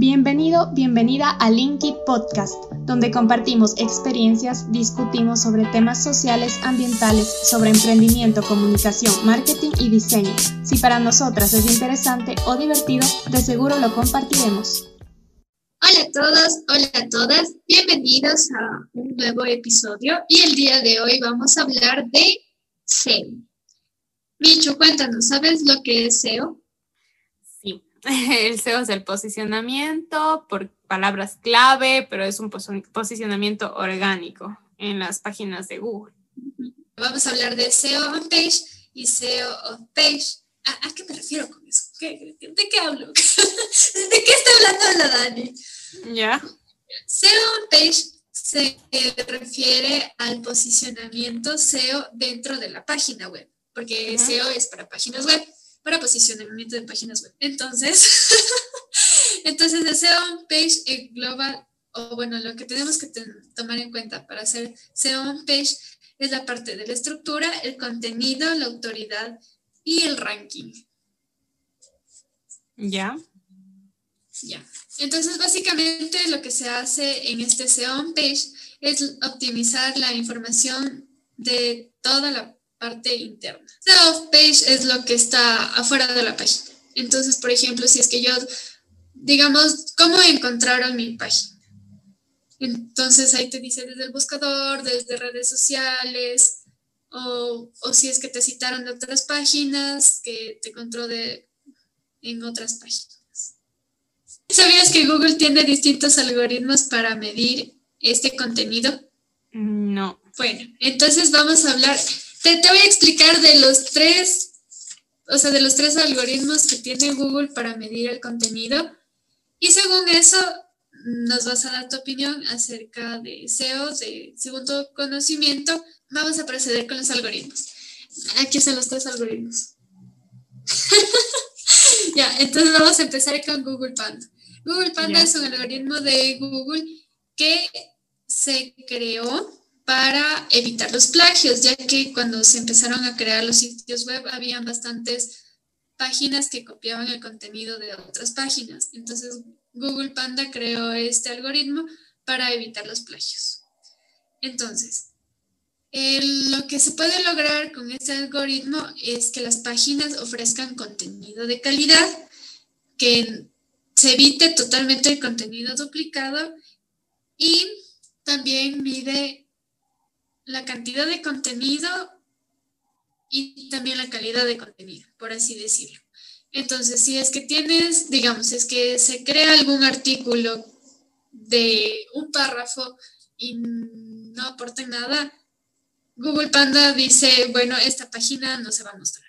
Bienvenido, bienvenida a Linky Podcast, donde compartimos experiencias, discutimos sobre temas sociales, ambientales, sobre emprendimiento, comunicación, marketing y diseño. Si para nosotras es interesante o divertido, de seguro lo compartiremos. Hola a todos, hola a todas, bienvenidos a un nuevo episodio y el día de hoy vamos a hablar de SEO. Micho, cuéntanos, ¿sabes lo que es SEO? El SEO es el posicionamiento por palabras clave, pero es un posicionamiento orgánico en las páginas de Google. Vamos a hablar de SEO on page y SEO off page. ¿A, qué me refiero con eso? ¿De qué hablo? ¿De qué está hablando la Dani? Ya. SEO on page se refiere al posicionamiento SEO dentro de la página web, porque SEO es para páginas web para posicionamiento de páginas web. Entonces, entonces el SEO page engloba, o bueno, lo que tenemos que tomar en cuenta para hacer SEO page es la parte de la estructura, el contenido, la autoridad y el ranking. Ya. Ya. Entonces, básicamente lo que se hace en este SEO page es optimizar la información de toda la parte interna. Self page es lo que está afuera de la página. Entonces, por ejemplo, si es que yo, digamos, ¿cómo encontraron mi página? Entonces ahí te dice desde el buscador, desde redes sociales, o, o si es que te citaron de otras páginas, que te encontró de, en otras páginas. ¿Sabías que Google tiene distintos algoritmos para medir este contenido? No. Bueno, entonces vamos a hablar te, voy a explicar de los tres, o sea, de los tres algoritmos que tiene Google para medir el contenido. Y según eso, nos vas a dar tu opinión acerca de SEO, de segundo conocimiento. Vamos a proceder con los algoritmos. Aquí están los tres algoritmos. ya, entonces vamos a empezar con Google Panda. Google Panda es un algoritmo de Google que se creó para evitar los plagios, ya que cuando se empezaron a crear los sitios web habían bastantes páginas que copiaban el contenido de otras páginas. Entonces Google Panda creó este algoritmo para evitar los plagios. Entonces, lo que se puede lograr con este algoritmo es que las páginas ofrezcan contenido de calidad, que se evite totalmente el contenido duplicado y también mide la cantidad de contenido y también la calidad de contenido, por así decirlo. Entonces, si es que tienes, digamos, es que se crea algún artículo de un párrafo y no aporta nada, Google Panda dice, bueno, esta página no se va a mostrar.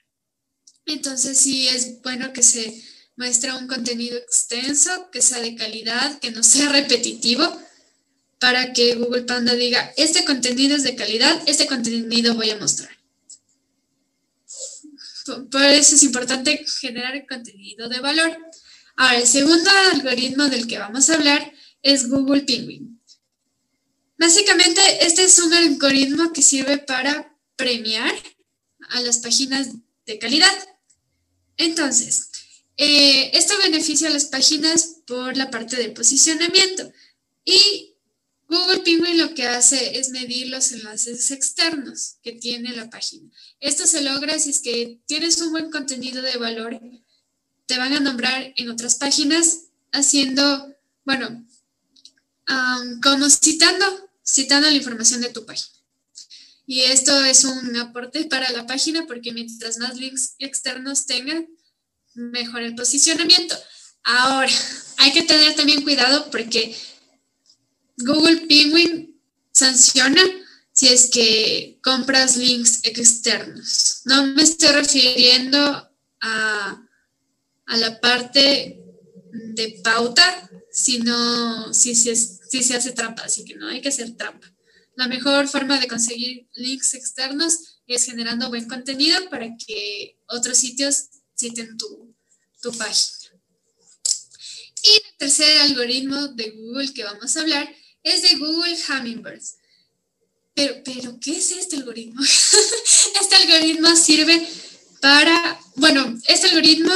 Entonces, sí es bueno que se muestre un contenido extenso, que sea de calidad, que no sea repetitivo para que Google Panda diga, este contenido es de calidad, este contenido voy a mostrar. Por eso es importante generar contenido de valor. Ahora, el segundo algoritmo del que vamos a hablar es Google Penguin. Básicamente, este es un algoritmo que sirve para premiar a las páginas de calidad. Entonces, eh, esto beneficia a las páginas por la parte de posicionamiento y Google Penguin lo que hace es medir los enlaces externos que tiene la página. Esto se logra si es que tienes un buen contenido de valor, te van a nombrar en otras páginas haciendo, bueno, como citando, citando la información de tu página. Y esto es un aporte para la página porque mientras más links externos tengan, mejor el posicionamiento. Ahora, hay que tener también cuidado porque Google Penguin sanciona si es que compras links externos. No me estoy refiriendo a, la parte de pauta, sino si, si, si se hace trampa, así que no hay que hacer trampa. La mejor forma de conseguir links externos es generando buen contenido para que otros sitios citen tu, tu página. Y el tercer algoritmo de Google que vamos a hablar es de Google Hummingbirds. Pero, pero, ¿qué es este algoritmo? este algoritmo sirve para, bueno, este algoritmo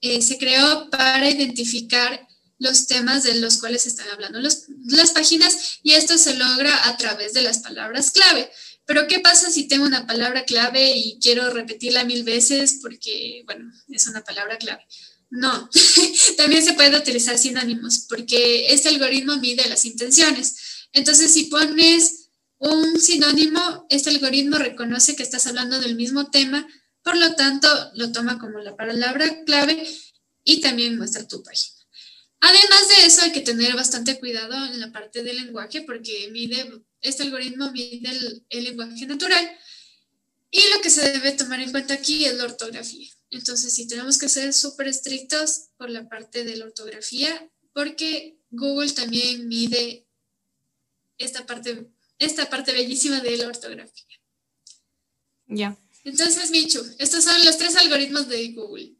eh, se creó para identificar los temas de los cuales están hablando las páginas y esto se logra a través de las palabras clave. Pero ¿qué pasa si tengo una palabra clave y quiero repetirla mil veces porque, bueno, es una palabra clave? No, también se puede utilizar sinónimos porque este algoritmo mide las intenciones. Entonces, si pones un sinónimo, este algoritmo reconoce que estás hablando del mismo tema, por lo tanto, lo toma como la palabra clave y también muestra tu página. Además de eso, hay que tener bastante cuidado en la parte del lenguaje porque mide, este algoritmo mide el, lenguaje natural y lo que se debe tomar en cuenta aquí es la ortografía. Entonces, sí tenemos que ser súper estrictos por la parte de la ortografía porque Google también mide esta parte, esta parte bellísima de la ortografía. Ya. Entonces, Michu, estos son los tres algoritmos de Google.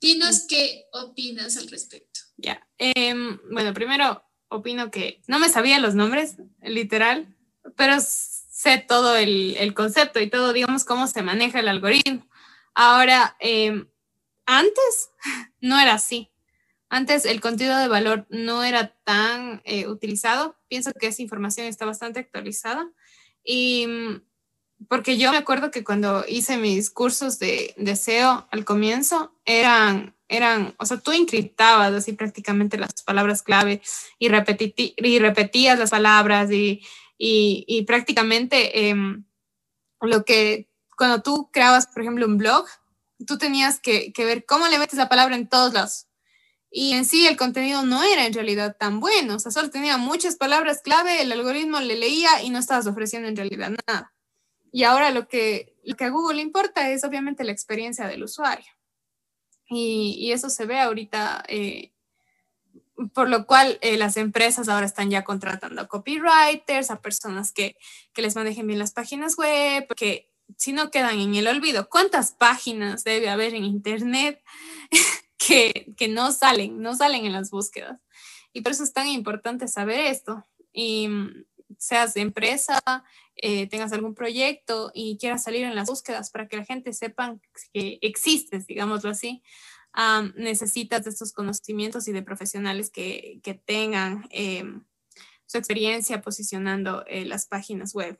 Dinos qué opinas al respecto. Ya. Em, bueno, primero opino que no me sabía los nombres, literal, pero sé todo el, concepto y todo, digamos, cómo se maneja el algoritmo. Ahora, em, antes no era así. Antes el contenido de valor no era tan eh, utilizado. Pienso que esa información está bastante actualizada. Y mm, porque yo me acuerdo que cuando hice mis cursos de, de SEO al comienzo, eran eran, o sea, tú encriptabas así prácticamente las palabras clave y, y repetías las palabras y, y, prácticamente em, lo que, cuando tú creabas, por ejemplo, un blog, tú tenías que, que, ver cómo le metes la palabra en todos lados. Y en sí el contenido no era en realidad tan bueno, o sea, solo tenía muchas palabras clave, el algoritmo le leía y no estabas ofreciendo en realidad nada. Y ahora lo que, lo que a Google le importa es obviamente la experiencia del usuario. Y, eso se ve ahorita, eh, por lo cual eh, las empresas ahora están ya contratando a copywriters, a personas que, que les manejen bien las páginas web, que si no quedan en el olvido, ¿cuántas páginas debe haber en Internet que, que no salen, no salen en las búsquedas? Y por eso es tan importante saber esto. Y mm, seas de empresa, eh, tengas algún proyecto y quieras salir en las búsquedas para que la gente sepa que existes, digámoslo así, necesitas de estos conocimientos y de profesionales que, que tengan em, su experiencia posicionando eh, las páginas web.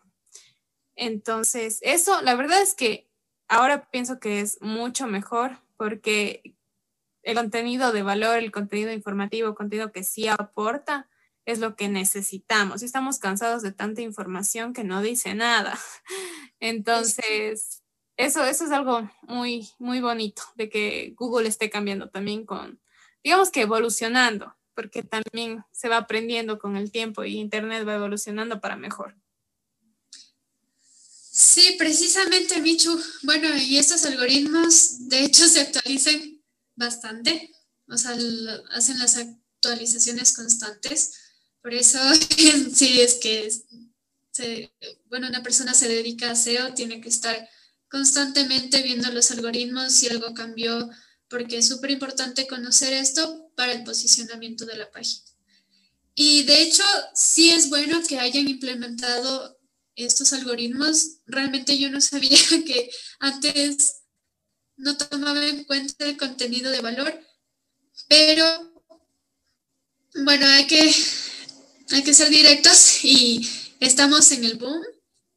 Entonces, eso, la verdad es que ahora pienso que es mucho mejor porque el contenido de valor, el contenido informativo, el contenido que sí aporta, es lo que necesitamos. Estamos cansados de tanta información que no dice nada. Entonces, eso, eso es algo muy, muy bonito de que Google esté cambiando también con, digamos que evolucionando, porque también se va aprendiendo con el tiempo y Internet va evolucionando para mejor. Sí, precisamente, Michu. Bueno, y estos algoritmos, de hecho, se actualizan bastante, o sea, hacen las actualizaciones constantes. Por eso, sí, es que, bueno, una persona se dedica a SEO, tiene que estar constantemente viendo los algoritmos, si algo cambió, porque es súper importante conocer esto para el posicionamiento de la página. Y de hecho, sí es bueno que hayan implementado estos algoritmos. Realmente yo no sabía que antes no tomaba en cuenta el contenido de valor, pero bueno, hay que hay que ser directos y estamos en el boom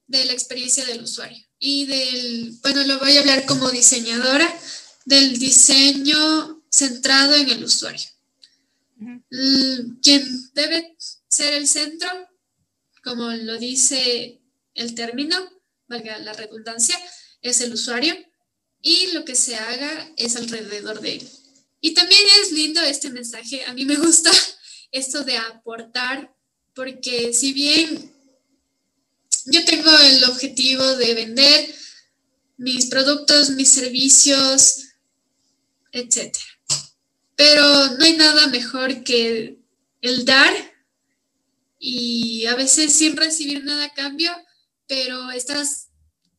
de la experiencia del usuario y del, bueno, lo voy a hablar como diseñadora, del diseño centrado en el usuario. Quien debe ser el centro, como lo dice el término, valga la redundancia, es el usuario y lo que se haga es alrededor de él. Y también es lindo este mensaje, a mí me gusta esto de aportar porque si bien yo tengo el objetivo de vender mis productos, mis servicios, etc. Pero no hay nada mejor que el dar y a veces sin recibir nada a cambio, pero estás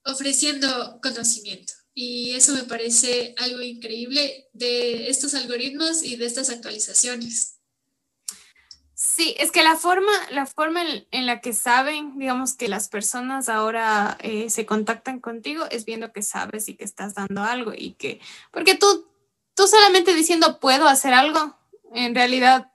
ofreciendo conocimiento. Y eso me parece algo increíble de estos algoritmos y de estas actualizaciones. Sí, es que la forma, la forma en, la que saben, digamos, que las personas ahora eh, se contactan contigo es viendo que sabes y que estás dando algo y que, porque tú, tú solamente diciendo puedo hacer algo, en realidad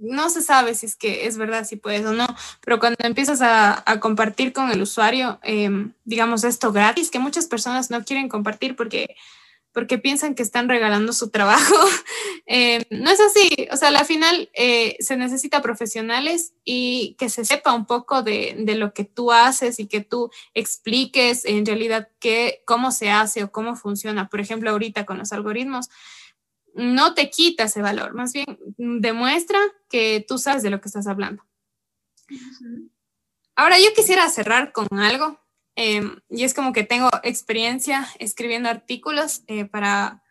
no se sabe si es que es verdad, si puedes o no, pero cuando empiezas a, compartir con el usuario, em, digamos, esto gratis, que muchas personas no quieren compartir porque, porque piensan que están regalando su trabajo, em, no es así. O sea, al final eh, se necesita profesionales y que se sepa un poco de, de, lo que tú haces y que tú expliques en realidad qué, cómo se hace o cómo funciona. Por ejemplo, ahorita con los algoritmos no te quita ese valor, más bien demuestra que tú sabes de lo que estás hablando. Ahora yo quisiera cerrar con algo, em, y es como que tengo experiencia escribiendo artículos eh, para,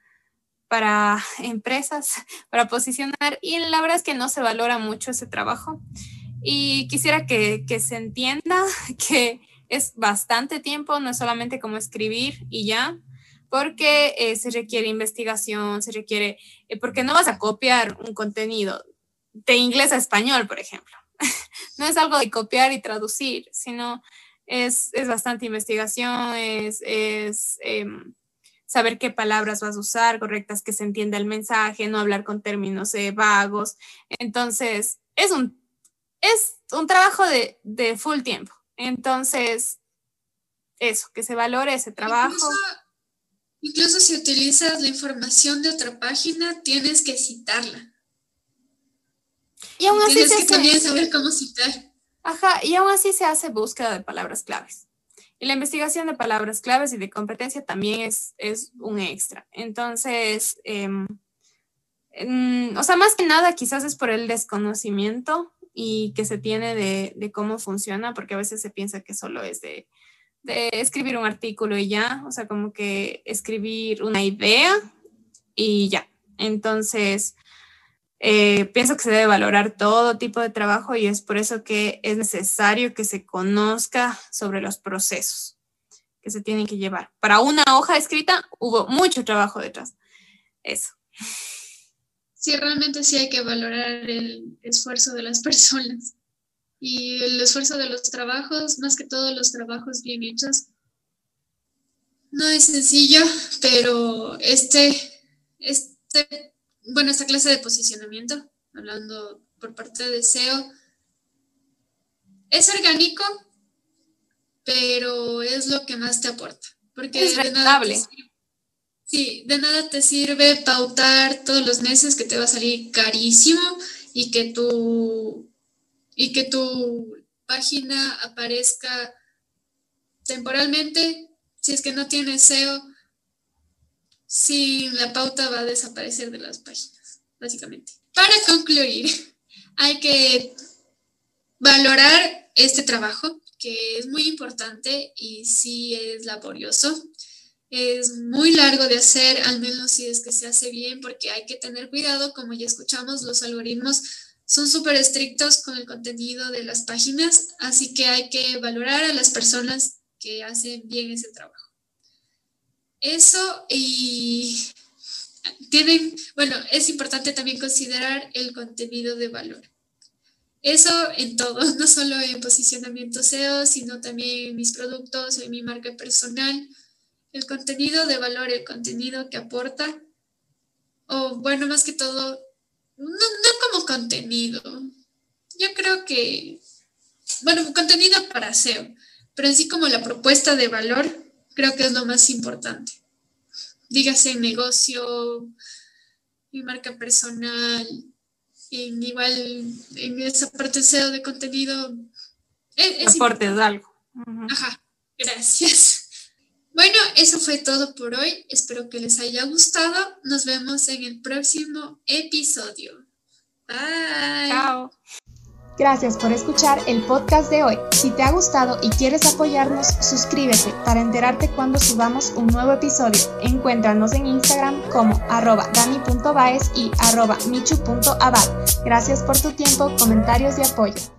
para empresas, para posicionar, y la verdad es que no se valora mucho ese trabajo. Y quisiera que, que se entienda que es bastante tiempo, no es solamente como escribir y ya, porque eh, se requiere investigación, se requiere, eh, porque no vas a copiar un contenido de inglés a español, por ejemplo. no es algo de copiar y traducir, sino es, es bastante investigación, es, es em, saber qué palabras vas a usar correctas, que se entienda el mensaje, no hablar con términos eh, vagos. Entonces, es un, es un trabajo de, de full tiempo. Entonces, eso, que se valore ese trabajo. Incluso si utilizas la información de otra página, tienes que citarla. Y aún así tienes que también saber cómo citar. Ajá, y aún así se hace búsqueda de palabras claves. Y la investigación de palabras claves y de competencia también es, es un extra. Entonces, em, o sea, más que nada quizás es por el desconocimiento y que se tiene de, de cómo funciona, porque a veces se piensa que solo es de, de escribir un artículo y ya, o sea, como que escribir una idea y ya. Entonces, eh, pienso que se debe valorar todo tipo de trabajo y es por eso que es necesario que se conozca sobre los procesos que se tienen que llevar. Para una hoja escrita hubo mucho trabajo detrás. Eso. Sí, realmente sí hay que valorar el esfuerzo de las personas y el esfuerzo de los trabajos, más que todos los trabajos bien hechos. No es sencillo, pero este, este, bueno, esta clase de posicionamiento, hablando por parte de SEO, es orgánico, pero es lo que más te aporta. Porque es rentable. sí, de nada te sirve pautar todos los meses que te va a salir carísimo y que tu y que tu página aparezca temporalmente, si es que no tiene SEO, sin la pauta va a desaparecer de las páginas, básicamente. Para concluir, hay que valorar este trabajo, que es muy importante y sí es laborioso. Es muy largo de hacer, al menos si es que se hace bien, porque hay que tener cuidado, como ya escuchamos, los algoritmos son súper estrictos con el contenido de las páginas, así que hay que valorar a las personas que hacen bien ese trabajo. Eso y tienen, bueno, es importante también considerar el contenido de valor. Eso en todo, no solo en posicionamiento SEO, sino también en mis productos, en mi marca personal. El contenido de valor, el contenido que aporta, o bueno, más que todo, no, no como contenido. Yo creo que, bueno, contenido para SEO, pero en sí como la propuesta de valor, creo que es lo más importante. Dígase en negocio, mi marca personal, en igual en esa parte SEO de contenido. Es, Aportes algo. Ajá, gracias. Eso fue todo por hoy. Espero que les haya gustado. Nos vemos en el próximo episodio. Bye. Chao. Gracias por escuchar el podcast de hoy. Si te ha gustado y quieres apoyarnos, suscríbete para enterarte cuando subamos un nuevo episodio. Encuéntranos en Instagram como arroba dani.baez y arroba michu.abad. Gracias por tu tiempo, comentarios y apoyo.